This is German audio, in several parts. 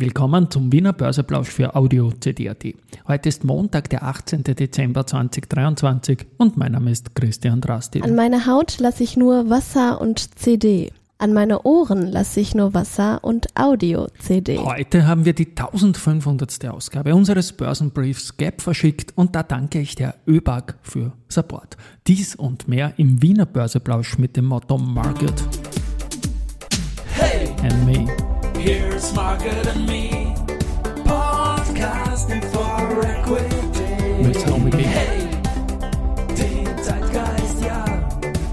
Willkommen zum Wiener Börseplausch für Audio CD.at. Heute ist Montag, der 18. Dezember 2023 und mein Name ist Christian Drastil. An meiner Haut lasse ich nur Wasser und CD. An meine Ohren lasse ich nur Wasser und Audio-CD. Heute haben wir die 1500. Ausgabe unseres Börsenbriefs Gap verschickt und da danke ich der ÖBAG für Support. Dies und mehr im Wiener Börseplausch mit dem Motto Market Hey, and Me. Here's Market and Me, podcasting for equity. Willst du unbedingt? Hey, den Zeitgeist, ja,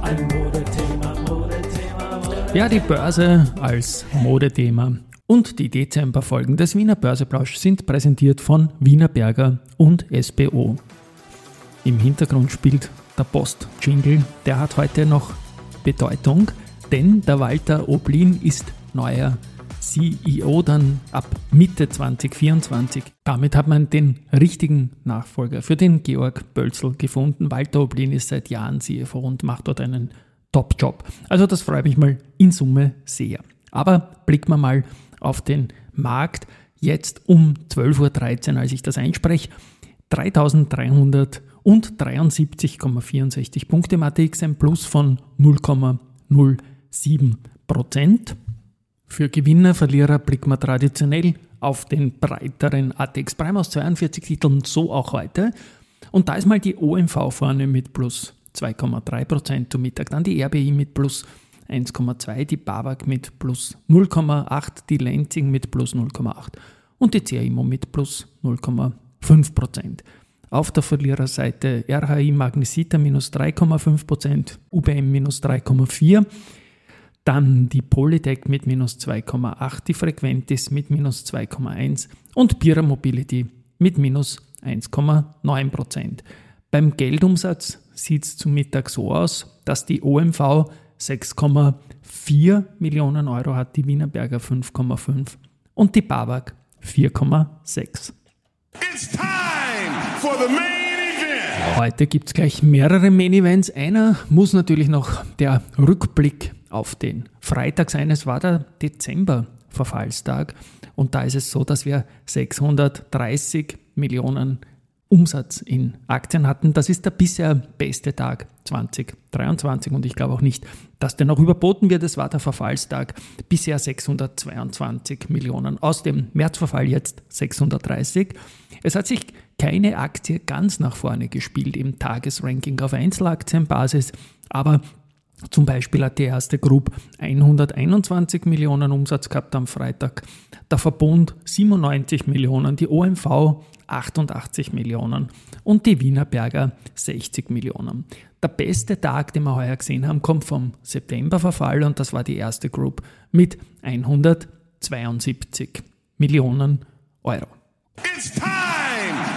ein Modethema, Modethema, Modethema. Ja, die Börse als Modethema und die Dezemberfolgen des Wiener Börseplausch sind präsentiert von Wiener Berger und SBO. Im Hintergrund spielt der Post-Jingle, der hat heute noch Bedeutung, denn der Walter Oblin ist neuer CEO dann ab Mitte 2024. Damit hat man den richtigen Nachfolger für den Georg Bölzl gefunden. Walter Oblin ist seit Jahren CFO und macht dort einen Top-Job. Also das freut mich mal in Summe sehr. Aber blicken wir mal auf den Markt. Jetzt um 12.13 Uhr, als ich das einspreche, 3373,64 Punkte im ATX, ein Plus von 0,07 Prozent. Für Gewinner, Verlierer blicken wir traditionell auf den breiteren ATX Prime aus 42 Titeln, so auch heute. Und da ist mal die OMV vorne mit plus 2,3% zum Mittag, dann die RBI mit plus 1,2, die BAWAG mit plus 0,8, die Lenzing mit plus 0,8 und die CAIMO mit plus 0,5%. Auf der Verliererseite RHI Magnesita minus 3,5%, UBM minus 3,4%, dann die Polytech mit minus 2,8, die Frequentis mit minus 2,1 und Pira Mobility mit minus 1,9% Beim Geldumsatz sieht es zum Mittag so aus, dass die OMV 6,4 Millionen Euro hat, die Wienerberger 5,5 und die BAWAG 4,6. It's time for the main event. Heute gibt es gleich mehrere Main Events. Einer muss natürlich noch der Rückblick auf den Freitag sein. Es war der Dezember-Verfallstag und da ist es so, dass wir 630 Millionen Umsatz in Aktien hatten. Das ist der bisher beste Tag 2023 und ich glaube auch nicht, dass der noch überboten wird. Es war der Verfallstag. Bisher 622 Millionen. Aus dem Märzverfall jetzt 630. Es hat sich keine Aktie ganz nach vorne gespielt im Tagesranking auf Einzelaktienbasis, aber zum Beispiel hat die erste Group 121 Millionen Umsatz gehabt am Freitag, der Verbund 97 Millionen, die OMV 88 Millionen und die Wienerberger 60 Millionen. Der beste Tag, den wir heuer gesehen haben, kommt vom Septemberverfall und das war die erste Group mit 172 Millionen Euro. It's time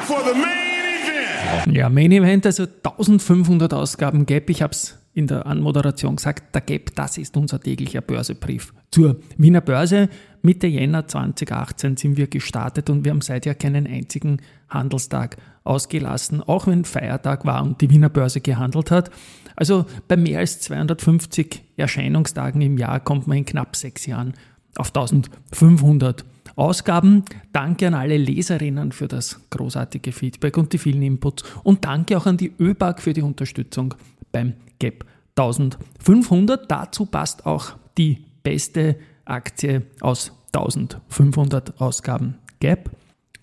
for the main event. Ja, Main Event, also 1500 Ausgaben Gap. Ich habe es in der Anmoderation gesagt, der Gap, das ist unser täglicher Börsebrief. Zur Wiener Börse Mitte Jänner 2018 sind wir gestartet und wir haben seither keinen einzigen Handelstag ausgelassen, auch wenn Feiertag war und die Wiener Börse gehandelt hat. Also bei mehr als 250 Erscheinungstagen im Jahr kommt man in knapp sechs Jahren auf 1500 Ausgaben. Danke an alle Leserinnen für das großartige Feedback und die vielen Inputs. Und danke auch an die ÖBAG für die Unterstützung beim Gap 1500. Dazu passt auch die beste Aktie aus 1500 Ausgaben Gap.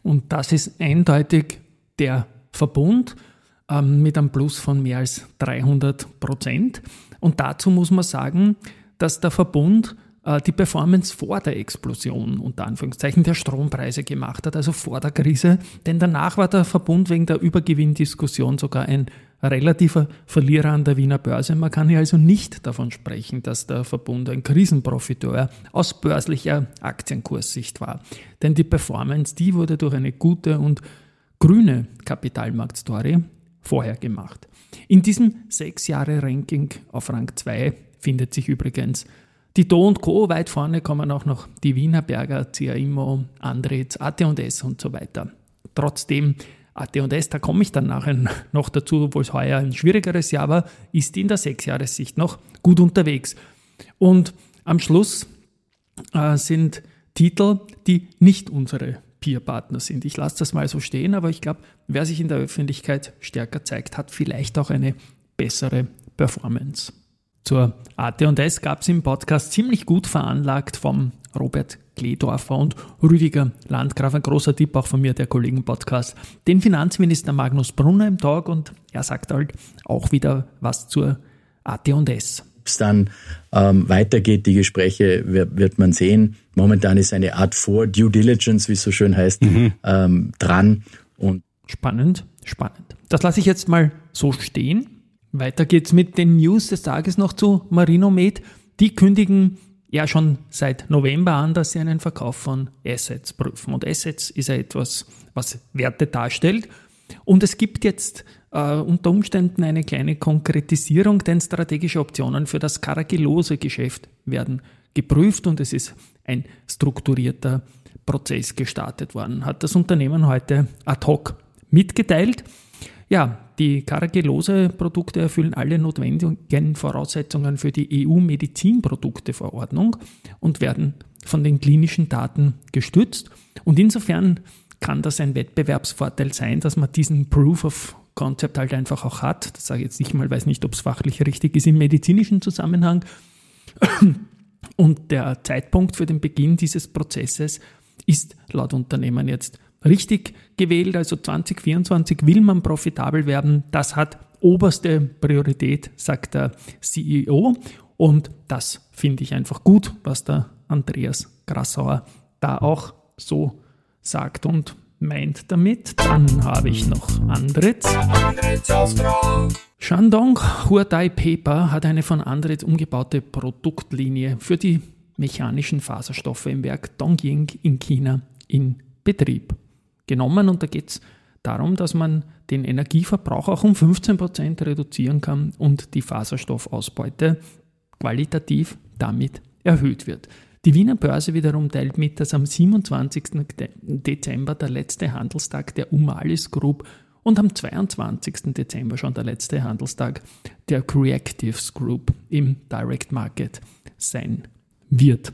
Und das ist eindeutig der Verbund ähm, mit einem Plus von mehr als 300 Prozent. Und dazu muss man sagen, dass der Verbund äh, die Performance vor der Explosion, unter Anführungszeichen, der Strompreise gemacht hat, also vor der Krise. Denn danach war der Verbund wegen der Übergewinndiskussion sogar ein relativer Verlierer an der Wiener Börse. Man kann hier also nicht davon sprechen, dass der Verbund ein Krisenprofiteur aus börslicher Aktienkurssicht war. Denn die Performance, die wurde durch eine gute und grüne Kapitalmarktstory vorher gemacht. In diesem sechs Jahre Ranking auf Rang 2 findet sich übrigens die Do und Co. Weit vorne kommen auch noch die Wiener Berger, CAIMO, Andritz, AT&S und so weiter. Trotzdem AT&S, da komme ich dann nachher noch dazu, obwohl es heuer ein schwierigeres Jahr war, ist in der Sechsjahressicht noch gut unterwegs. Und am Schluss äh, sind Titel, die nicht unsere Peer-Partner sind. Ich lasse das mal so stehen, aber ich glaube, wer sich in der Öffentlichkeit stärker zeigt, hat vielleicht auch eine bessere Performance. Zur AT&S gab es im Podcast ziemlich gut veranlagt vom Robert Kledorfer und Rüdiger Landgraf. Ein großer Tipp auch von mir, der Kollegen-Podcast. Den Finanzminister Magnus Brunner im Tag und er sagt halt auch wieder was zur AT&S. Ob es dann ähm, weitergeht, die Gespräche, wird, wird, man sehen. Momentan ist eine Art Vor-Due Diligence, wie es so schön heißt, mhm. ähm, dran. Und spannend, spannend. Das lasse ich jetzt mal so stehen. Weiter geht's mit den News des Tages noch zu Marinomed. Die kündigen ja schon seit November an, dass sie einen Verkauf von Assets prüfen. Und Assets ist ja etwas, was Werte darstellt. Und es gibt jetzt äh, unter Umständen eine kleine Konkretisierung, denn strategische Optionen für das karagilose Geschäft werden geprüft und es ist ein strukturierter Prozess gestartet worden, hat das Unternehmen heute ad hoc mitgeteilt. Ja, die Caragilose-Produkte erfüllen alle notwendigen Voraussetzungen für die EU-Medizinprodukteverordnung und werden von den klinischen Daten gestützt. Und insofern kann das ein Wettbewerbsvorteil sein, dass man diesen Proof of Concept halt einfach auch hat. Das sage ich jetzt nicht mal, weiß nicht, ob es fachlich richtig ist im medizinischen Zusammenhang. Und der Zeitpunkt für den Beginn dieses Prozesses ist laut Unternehmen jetzt richtig gewählt. Also 2024 will man profitabel werden. Das hat oberste Priorität, sagt der CEO. Und das finde ich einfach gut, was der Andreas Grassauer da auch so sagt und meint damit. Dann habe ich noch Andritz. Shandong Huadai Paper hat eine von Andritz umgebaute Produktlinie für die mechanischen Faserstoffe im Werk Dongying in China in Betrieb genommen und da geht es darum, dass man den Energieverbrauch auch um 15% reduzieren kann und die Faserstoffausbeute qualitativ damit erhöht wird. Die Wiener Börse wiederum teilt mit, dass am 27. Dezember der letzte Handelstag der Umalis Group und am 22. Dezember schon der letzte Handelstag der Creatives Group im Direct Market sein wird.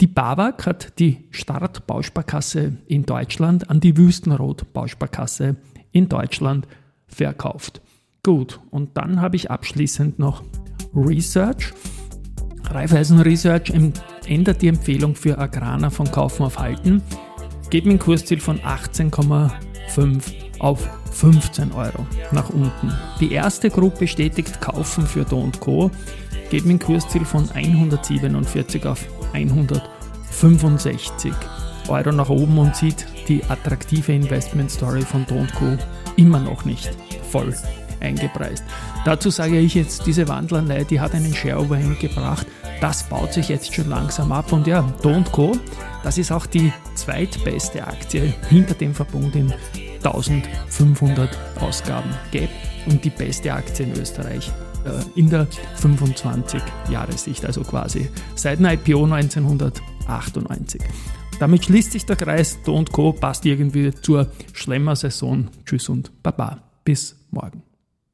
Die BAWAG hat die Start-Bausparkasse in Deutschland an die Wüstenrot-Bausparkasse in Deutschland verkauft. Gut, und dann habe ich abschließend noch Research. Raiffeisen Research ändert die Empfehlung für Agraner von Kaufen auf Halten, geht mit einem Kursziel von 18,5 auf 15 Euro nach unten. Die erste Gruppe bestätigt Kaufen für Do Co. geht mit einem Kursziel von 147 auf 165 Euro nach oben und sieht die attraktive Investment Story von Don't Co. immer noch nicht voll eingepreist. Dazu sage ich jetzt, diese Wandlerlei, die hat einen Share Overhang gebracht. Das baut sich jetzt schon langsam ab und ja, Don't Co. Das ist auch die zweitbeste Aktie hinter dem Verbund in 1500 Ausgaben gäbe und die beste Aktie in Österreich in der 25-Jahressicht, also quasi seit dem IPO 1998. Damit schließt sich der Kreis. Do Co. passt irgendwie zur Schlemmer-Saison. Tschüss und Baba. Bis morgen.